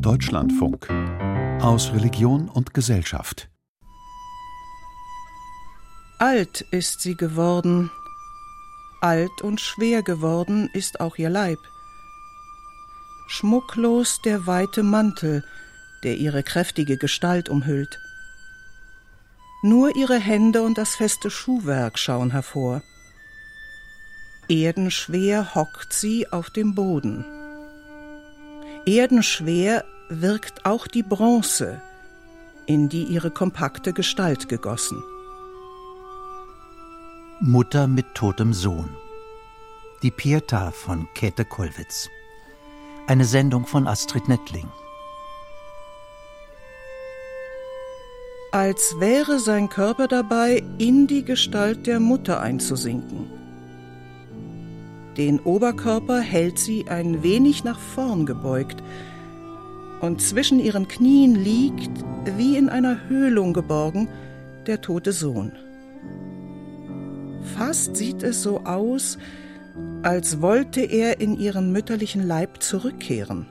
Deutschlandfunk aus Religion und Gesellschaft. Alt ist sie geworden, alt und schwer geworden ist auch ihr Leib. Schmucklos der weite Mantel, der ihre kräftige Gestalt umhüllt. Nur ihre Hände und das feste Schuhwerk schauen hervor. Erdenschwer hockt sie auf dem Boden. Erdenschwer wirkt auch die Bronze, in die ihre kompakte Gestalt gegossen. Mutter mit totem Sohn. Die Pietà von Käthe Kollwitz. Eine Sendung von Astrid Nettling. Als wäre sein Körper dabei, in die Gestalt der Mutter einzusinken. Den Oberkörper hält sie ein wenig nach vorn gebeugt, und zwischen ihren Knien liegt, wie in einer Höhlung geborgen, der tote Sohn. Fast sieht es so aus, als wollte er in ihren mütterlichen Leib zurückkehren.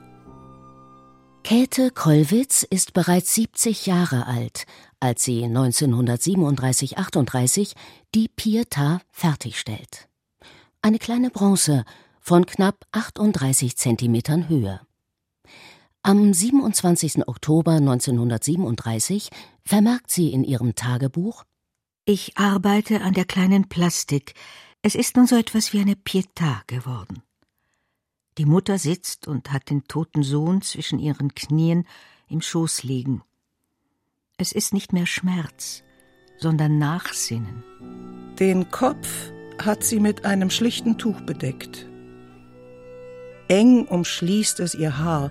Käthe Kollwitz ist bereits 70 Jahre alt, als sie 1937-38 die Pietà fertigstellt eine kleine Bronze von knapp 38 Zentimetern Höhe. Am 27. Oktober 1937 vermerkt sie in ihrem Tagebuch Ich arbeite an der kleinen Plastik. Es ist nun so etwas wie eine Pietà geworden. Die Mutter sitzt und hat den toten Sohn zwischen ihren Knien im Schoß liegen. Es ist nicht mehr Schmerz, sondern Nachsinnen. Den Kopf hat sie mit einem schlichten Tuch bedeckt. Eng umschließt es ihr Haar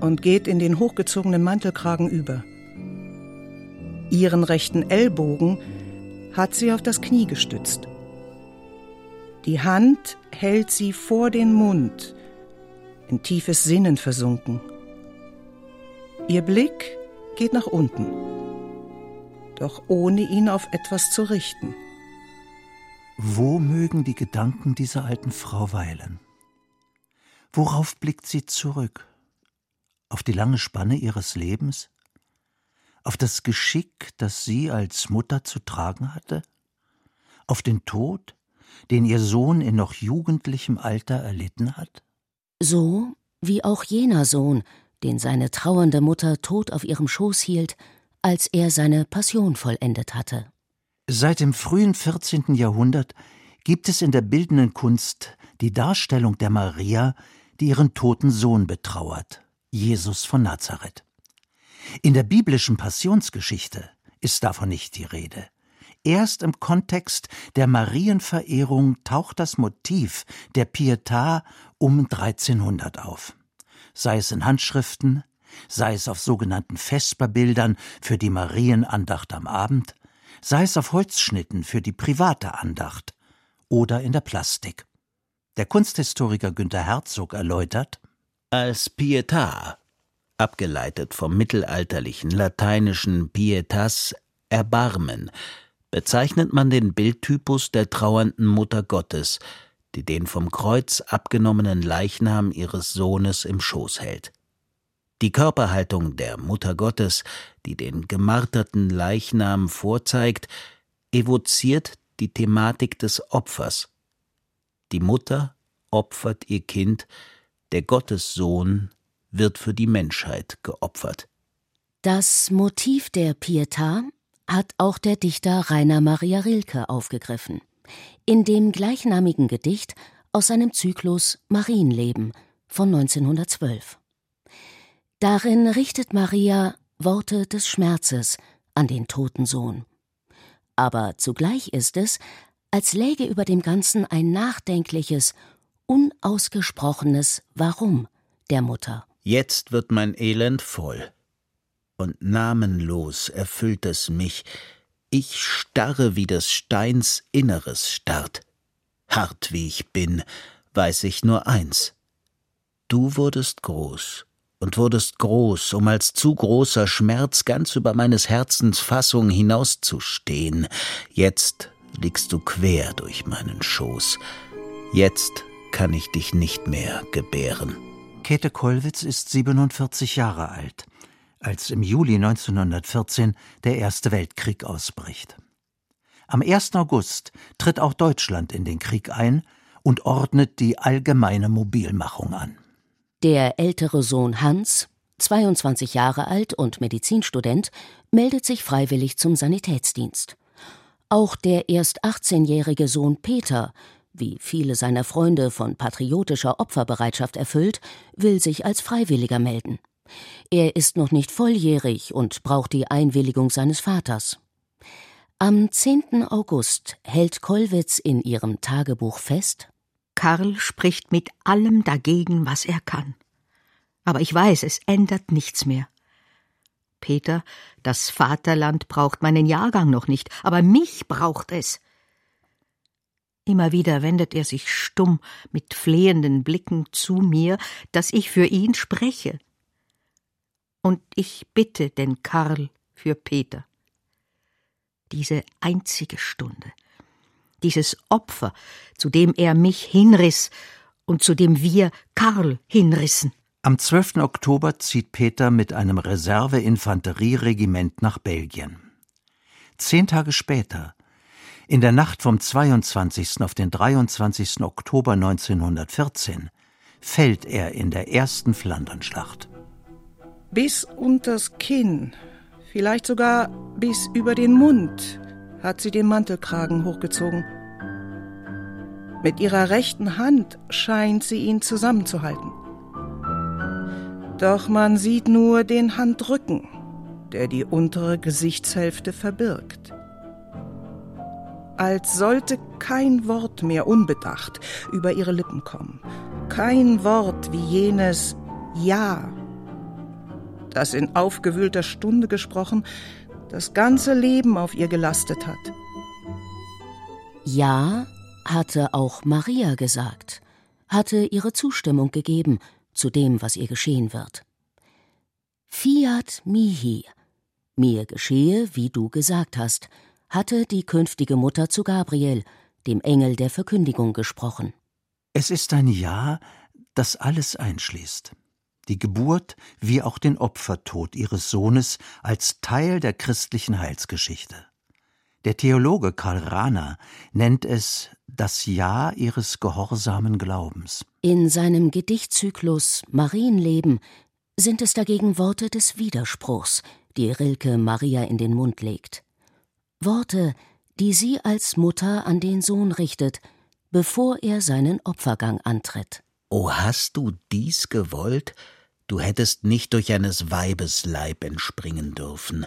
und geht in den hochgezogenen Mantelkragen über. Ihren rechten Ellbogen hat sie auf das Knie gestützt. Die Hand hält sie vor den Mund, in tiefes Sinnen versunken. Ihr Blick geht nach unten, doch ohne ihn auf etwas zu richten. Wo mögen die Gedanken dieser alten Frau weilen? Worauf blickt sie zurück? Auf die lange Spanne ihres Lebens? Auf das Geschick, das sie als Mutter zu tragen hatte? Auf den Tod, den ihr Sohn in noch jugendlichem Alter erlitten hat? So wie auch jener Sohn, den seine trauernde Mutter tot auf ihrem Schoß hielt, als er seine Passion vollendet hatte. Seit dem frühen 14. Jahrhundert gibt es in der bildenden Kunst die Darstellung der Maria, die ihren toten Sohn betrauert, Jesus von Nazareth. In der biblischen Passionsgeschichte ist davon nicht die Rede. Erst im Kontext der Marienverehrung taucht das Motiv der Pietà um 1300 auf. Sei es in Handschriften, sei es auf sogenannten Vesperbildern für die Marienandacht am Abend, sei es auf Holzschnitten für die private Andacht oder in der Plastik. Der Kunsthistoriker Günter Herzog erläutert Als Pietà, abgeleitet vom mittelalterlichen lateinischen pietas Erbarmen, bezeichnet man den Bildtypus der trauernden Mutter Gottes, die den vom Kreuz abgenommenen Leichnam ihres Sohnes im Schoß hält. Die Körperhaltung der Mutter Gottes, die den gemarterten Leichnam vorzeigt, evoziert die Thematik des Opfers. Die Mutter opfert ihr Kind, der Gottessohn wird für die Menschheit geopfert. Das Motiv der Pietà hat auch der Dichter Rainer Maria Rilke aufgegriffen. In dem gleichnamigen Gedicht aus seinem Zyklus Marienleben von 1912. Darin richtet Maria Worte des Schmerzes an den toten Sohn. Aber zugleich ist es, als läge über dem Ganzen ein nachdenkliches, unausgesprochenes Warum der Mutter. Jetzt wird mein Elend voll, und namenlos erfüllt es mich, ich starre wie des Steins Inneres starrt. Hart wie ich bin, weiß ich nur eins. Du wurdest groß und wurdest groß, um als zu großer Schmerz ganz über meines Herzens Fassung hinauszustehen. Jetzt liegst du quer durch meinen Schoß. Jetzt kann ich dich nicht mehr gebären. Käthe Kollwitz ist 47 Jahre alt, als im Juli 1914 der Erste Weltkrieg ausbricht. Am 1. August tritt auch Deutschland in den Krieg ein und ordnet die allgemeine Mobilmachung an. Der ältere Sohn Hans, 22 Jahre alt und Medizinstudent, meldet sich freiwillig zum Sanitätsdienst. Auch der erst 18-jährige Sohn Peter, wie viele seiner Freunde von patriotischer Opferbereitschaft erfüllt, will sich als Freiwilliger melden. Er ist noch nicht volljährig und braucht die Einwilligung seines Vaters. Am 10. August hält Kollwitz in ihrem Tagebuch fest: Karl spricht mit allem dagegen, was er kann. Aber ich weiß, es ändert nichts mehr. Peter, das Vaterland braucht meinen Jahrgang noch nicht, aber mich braucht es. Immer wieder wendet er sich stumm mit flehenden Blicken zu mir, dass ich für ihn spreche. Und ich bitte den Karl für Peter diese einzige Stunde, dieses Opfer, zu dem er mich hinriss und zu dem wir Karl hinrissen. Am 12. Oktober zieht Peter mit einem Reserveinfanterieregiment nach Belgien. Zehn Tage später, in der Nacht vom 22. auf den 23. Oktober 1914, fällt er in der ersten Flandernschlacht. Bis unters Kinn Vielleicht sogar bis über den Mund hat sie den Mantelkragen hochgezogen. Mit ihrer rechten Hand scheint sie ihn zusammenzuhalten. Doch man sieht nur den Handrücken, der die untere Gesichtshälfte verbirgt. Als sollte kein Wort mehr unbedacht über ihre Lippen kommen. Kein Wort wie jenes Ja das in aufgewühlter Stunde gesprochen, das ganze Leben auf ihr gelastet hat. Ja, hatte auch Maria gesagt, hatte ihre Zustimmung gegeben zu dem, was ihr geschehen wird. Fiat mihi, mir geschehe, wie du gesagt hast, hatte die künftige Mutter zu Gabriel, dem Engel der Verkündigung, gesprochen. Es ist ein Ja, das alles einschließt die Geburt wie auch den Opfertod ihres Sohnes als Teil der christlichen Heilsgeschichte. Der Theologe Karl Rahner nennt es das Ja ihres gehorsamen Glaubens. In seinem Gedichtzyklus Marienleben sind es dagegen Worte des Widerspruchs, die Rilke Maria in den Mund legt. Worte, die sie als Mutter an den Sohn richtet, bevor er seinen Opfergang antritt. O hast du dies gewollt, du hättest nicht durch eines Weibes Leib entspringen dürfen.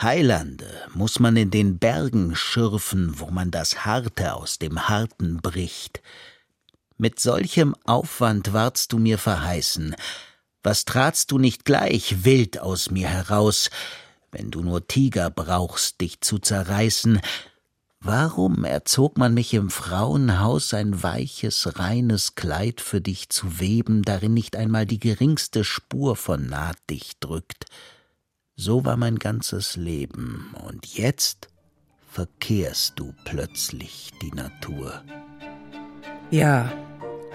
Heilande muss man in den Bergen schürfen, wo man das Harte aus dem Harten bricht. Mit solchem Aufwand wardst du mir verheißen, was tratst du nicht gleich wild aus mir heraus, wenn du nur Tiger brauchst, dich zu zerreißen, Warum erzog man mich im Frauenhaus, ein weiches, reines Kleid für dich zu weben, darin nicht einmal die geringste Spur von Naht dich drückt? So war mein ganzes Leben, und jetzt verkehrst du plötzlich die Natur. Ja,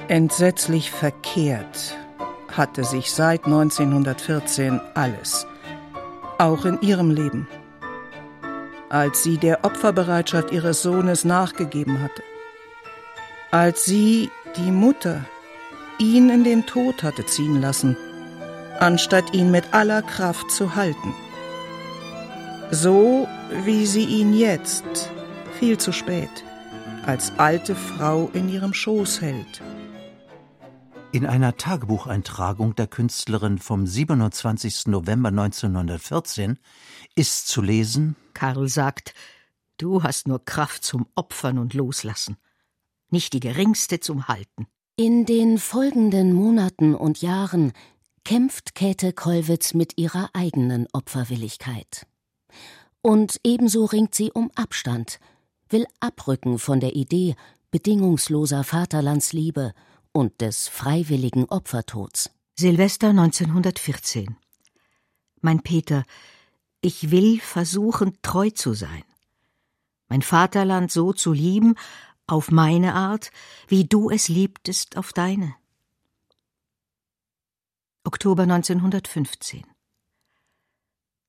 entsetzlich verkehrt hatte sich seit 1914 alles, auch in ihrem Leben als sie der Opferbereitschaft ihres Sohnes nachgegeben hatte, als sie, die Mutter, ihn in den Tod hatte ziehen lassen, anstatt ihn mit aller Kraft zu halten. So wie sie ihn jetzt, viel zu spät, als alte Frau in ihrem Schoß hält. In einer Tagebucheintragung der Künstlerin vom 27. November 1914 ist zu lesen Karl sagt, du hast nur Kraft zum Opfern und Loslassen, nicht die geringste zum Halten. In den folgenden Monaten und Jahren kämpft Käthe Kollwitz mit ihrer eigenen Opferwilligkeit. Und ebenso ringt sie um Abstand, will abrücken von der Idee bedingungsloser Vaterlandsliebe und des freiwilligen Opfertods. Silvester 1914. Mein Peter, ich will versuchen, treu zu sein. Mein Vaterland so zu lieben, auf meine Art, wie du es liebtest auf deine. Oktober 1915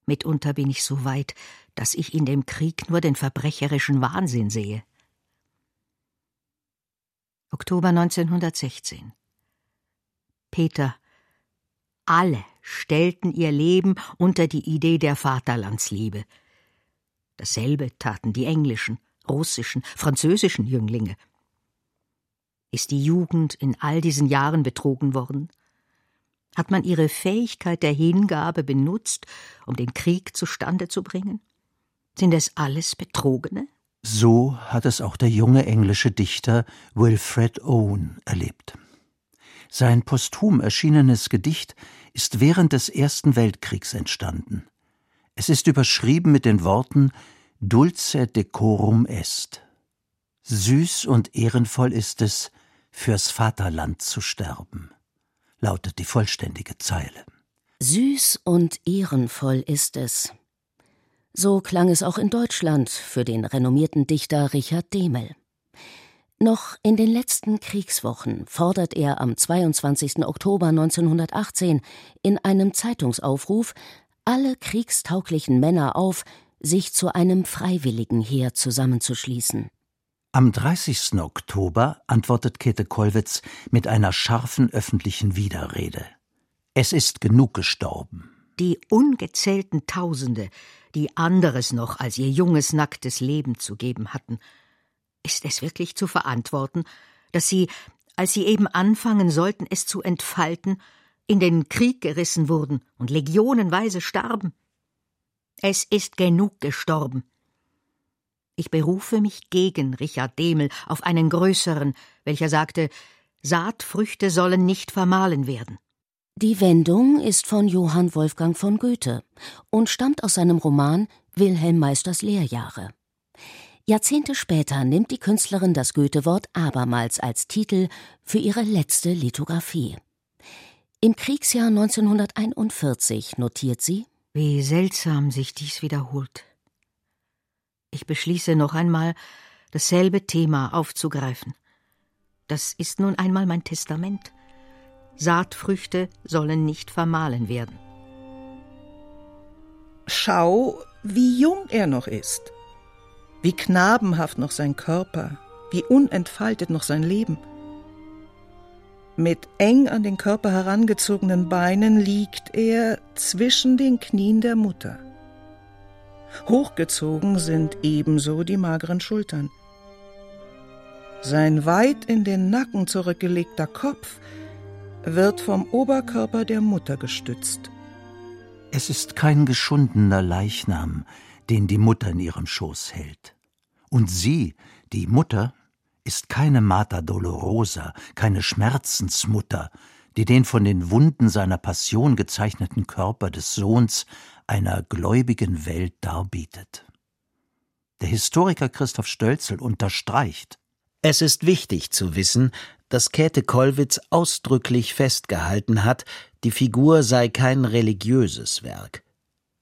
Mitunter bin ich so weit, dass ich in dem Krieg nur den verbrecherischen Wahnsinn sehe. Oktober 1916 Peter alle stellten ihr Leben unter die Idee der Vaterlandsliebe. Dasselbe taten die englischen, russischen, französischen Jünglinge. Ist die Jugend in all diesen Jahren betrogen worden? Hat man ihre Fähigkeit der Hingabe benutzt, um den Krieg zustande zu bringen? Sind es alles Betrogene? So hat es auch der junge englische Dichter Wilfred Owen erlebt. Sein posthum erschienenes Gedicht ist während des Ersten Weltkriegs entstanden. Es ist überschrieben mit den Worten Dulce decorum est. Süß und ehrenvoll ist es, fürs Vaterland zu sterben lautet die vollständige Zeile. Süß und ehrenvoll ist es. So klang es auch in Deutschland für den renommierten Dichter Richard Demel. Noch in den letzten Kriegswochen fordert er am 22. Oktober 1918 in einem Zeitungsaufruf alle kriegstauglichen Männer auf, sich zu einem freiwilligen Heer zusammenzuschließen. Am 30. Oktober antwortet Käthe Kollwitz mit einer scharfen öffentlichen Widerrede. Es ist genug gestorben. Die ungezählten Tausende, die anderes noch als ihr junges, nacktes Leben zu geben hatten. Ist es wirklich zu verantworten, dass sie, als sie eben anfangen sollten, es zu entfalten, in den Krieg gerissen wurden und legionenweise starben? Es ist genug gestorben. Ich berufe mich gegen Richard Demel auf einen größeren, welcher sagte, Saatfrüchte sollen nicht vermahlen werden. Die Wendung ist von Johann Wolfgang von Goethe und stammt aus seinem Roman Wilhelm Meisters Lehrjahre. Jahrzehnte später nimmt die Künstlerin das Goethe-Wort abermals als Titel für ihre letzte Lithografie. Im Kriegsjahr 1941 notiert sie: Wie seltsam sich dies wiederholt. Ich beschließe noch einmal, dasselbe Thema aufzugreifen. Das ist nun einmal mein Testament. Saatfrüchte sollen nicht vermahlen werden. Schau, wie jung er noch ist, wie knabenhaft noch sein Körper, wie unentfaltet noch sein Leben. Mit eng an den Körper herangezogenen Beinen liegt er zwischen den Knien der Mutter. Hochgezogen sind ebenso die mageren Schultern. Sein weit in den Nacken zurückgelegter Kopf wird vom Oberkörper der Mutter gestützt. Es ist kein geschundener Leichnam, den die Mutter in ihrem Schoß hält. Und sie, die Mutter, ist keine Mater Dolorosa, keine Schmerzensmutter, die den von den Wunden seiner Passion gezeichneten Körper des Sohns einer gläubigen Welt darbietet. Der Historiker Christoph Stölzel unterstreicht, es ist wichtig zu wissen, dass Käthe Kollwitz ausdrücklich festgehalten hat, die Figur sei kein religiöses Werk.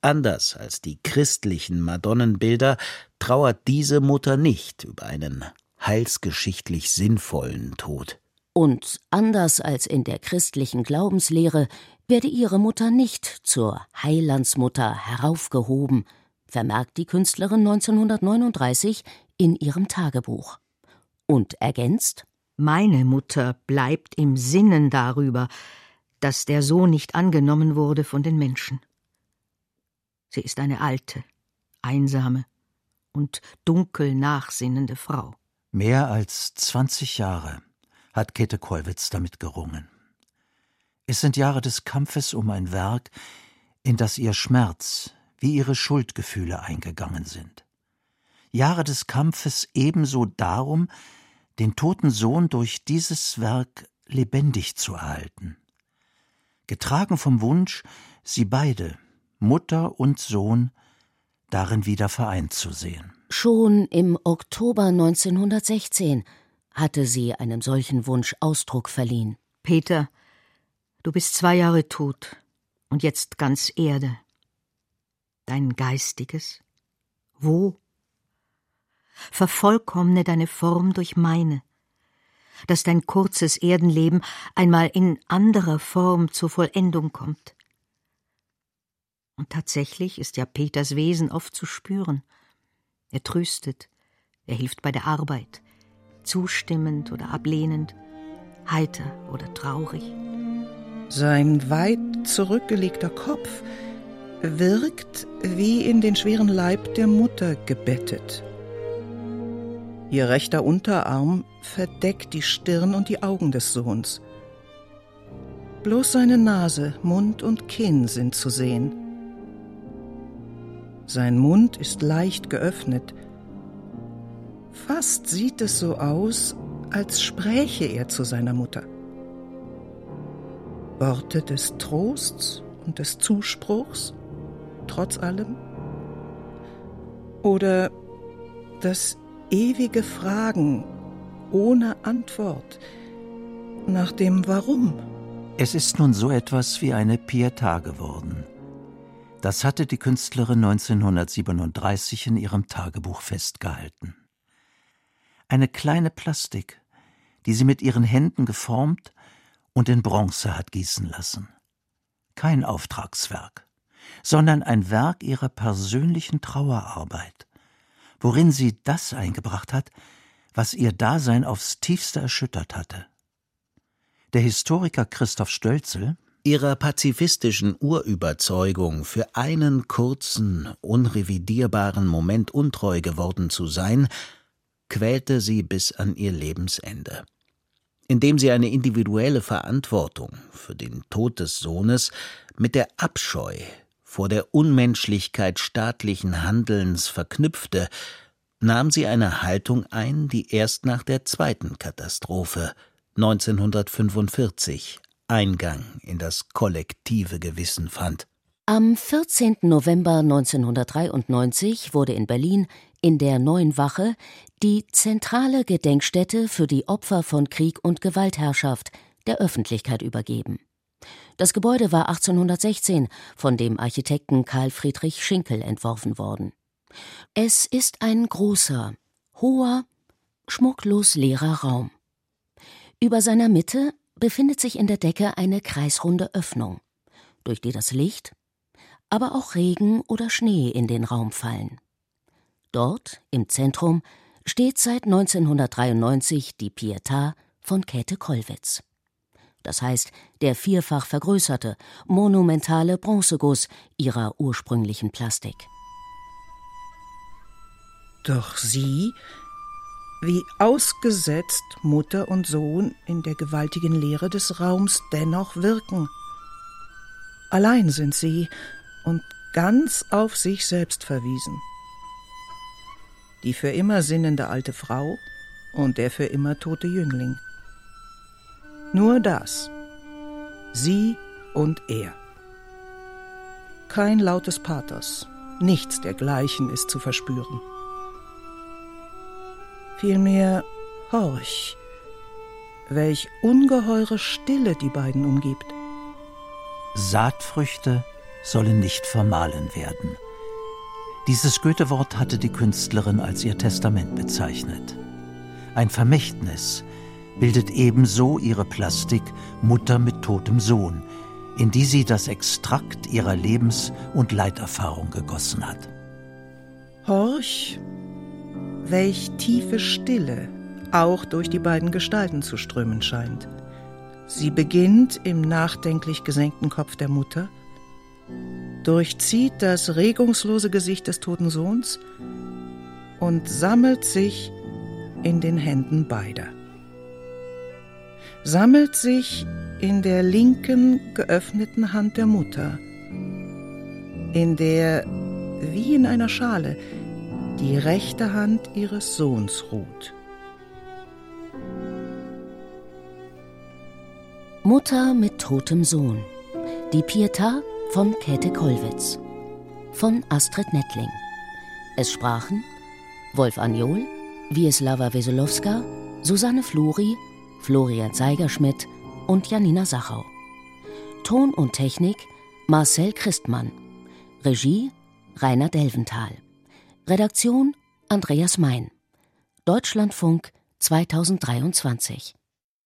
Anders als die christlichen Madonnenbilder trauert diese Mutter nicht über einen heilsgeschichtlich sinnvollen Tod. Und anders als in der christlichen Glaubenslehre werde ihre Mutter nicht zur Heilandsmutter heraufgehoben, vermerkt die Künstlerin 1939 in ihrem Tagebuch. Und ergänzt Meine Mutter bleibt im Sinnen darüber, dass der Sohn nicht angenommen wurde von den Menschen. Sie ist eine alte, einsame und dunkel nachsinnende Frau. Mehr als 20 Jahre hat Käthe Kollwitz damit gerungen. Es sind Jahre des Kampfes um ein Werk, in das ihr Schmerz wie ihre Schuldgefühle eingegangen sind. Jahre des Kampfes ebenso darum, den toten Sohn durch dieses Werk lebendig zu erhalten. Getragen vom Wunsch, sie beide, Mutter und Sohn, darin wieder vereint zu sehen. Schon im Oktober 1916 hatte sie einem solchen Wunsch Ausdruck verliehen. Peter, Du bist zwei Jahre tot und jetzt ganz Erde. Dein Geistiges? Wo? Vervollkommne deine Form durch meine. dass dein kurzes Erdenleben einmal in anderer Form zur Vollendung kommt. Und tatsächlich ist ja Peters Wesen oft zu spüren. Er tröstet, er hilft bei der Arbeit, zustimmend oder ablehnend, heiter oder traurig. Sein weit zurückgelegter Kopf wirkt wie in den schweren Leib der Mutter gebettet. Ihr rechter Unterarm verdeckt die Stirn und die Augen des Sohns. Bloß seine Nase, Mund und Kinn sind zu sehen. Sein Mund ist leicht geöffnet. Fast sieht es so aus, als spräche er zu seiner Mutter. Worte des Trosts und des Zuspruchs, trotz allem? Oder das ewige Fragen ohne Antwort nach dem Warum? Es ist nun so etwas wie eine Pietà geworden. Das hatte die Künstlerin 1937 in ihrem Tagebuch festgehalten. Eine kleine Plastik, die sie mit ihren Händen geformt und in Bronze hat gießen lassen. Kein Auftragswerk, sondern ein Werk ihrer persönlichen Trauerarbeit, worin sie das eingebracht hat, was ihr Dasein aufs tiefste erschüttert hatte. Der Historiker Christoph Stölzel Ihrer pazifistischen Urüberzeugung, für einen kurzen, unrevidierbaren Moment untreu geworden zu sein, quälte sie bis an ihr Lebensende indem sie eine individuelle Verantwortung für den Tod des Sohnes mit der Abscheu vor der Unmenschlichkeit staatlichen Handelns verknüpfte, nahm sie eine Haltung ein, die erst nach der zweiten Katastrophe 1945 Eingang in das kollektive Gewissen fand. Am 14. November 1993 wurde in Berlin in der Neuen Wache die zentrale Gedenkstätte für die Opfer von Krieg und Gewaltherrschaft der Öffentlichkeit übergeben. Das Gebäude war 1816 von dem Architekten Karl Friedrich Schinkel entworfen worden. Es ist ein großer, hoher, schmucklos leerer Raum. Über seiner Mitte befindet sich in der Decke eine kreisrunde Öffnung, durch die das Licht, aber auch Regen oder Schnee in den Raum fallen. Dort, im Zentrum, steht seit 1993 die Pietà von Käthe Kollwitz. Das heißt, der vierfach vergrößerte, monumentale Bronzeguss ihrer ursprünglichen Plastik. Doch sie, wie ausgesetzt Mutter und Sohn in der gewaltigen Leere des Raums dennoch wirken. Allein sind sie und ganz auf sich selbst verwiesen die für immer sinnende alte Frau und der für immer tote Jüngling. Nur das. Sie und er. Kein lautes Pathos, nichts dergleichen ist zu verspüren. Vielmehr horch, welch ungeheure Stille die beiden umgibt. Saatfrüchte sollen nicht vermahlen werden. Dieses Goethe-Wort hatte die Künstlerin als ihr Testament bezeichnet. Ein Vermächtnis bildet ebenso ihre Plastik Mutter mit totem Sohn, in die sie das Extrakt ihrer Lebens- und Leiterfahrung gegossen hat. Horch, welch tiefe Stille auch durch die beiden Gestalten zu strömen scheint. Sie beginnt im nachdenklich gesenkten Kopf der Mutter – durchzieht das regungslose Gesicht des toten Sohns und sammelt sich in den Händen beider. Sammelt sich in der linken geöffneten Hand der Mutter, in der, wie in einer Schale, die rechte Hand ihres Sohns ruht. Mutter mit totem Sohn. Die Pietà von Käthe Kollwitz. Von Astrid Nettling. Es sprachen Wolf Anjol, Wieslava Wesolowska, Susanne Flori, Florian Seigerschmidt und Janina Sachau. Ton und Technik Marcel Christmann. Regie Rainer Delventhal. Redaktion Andreas Mein. Deutschlandfunk 2023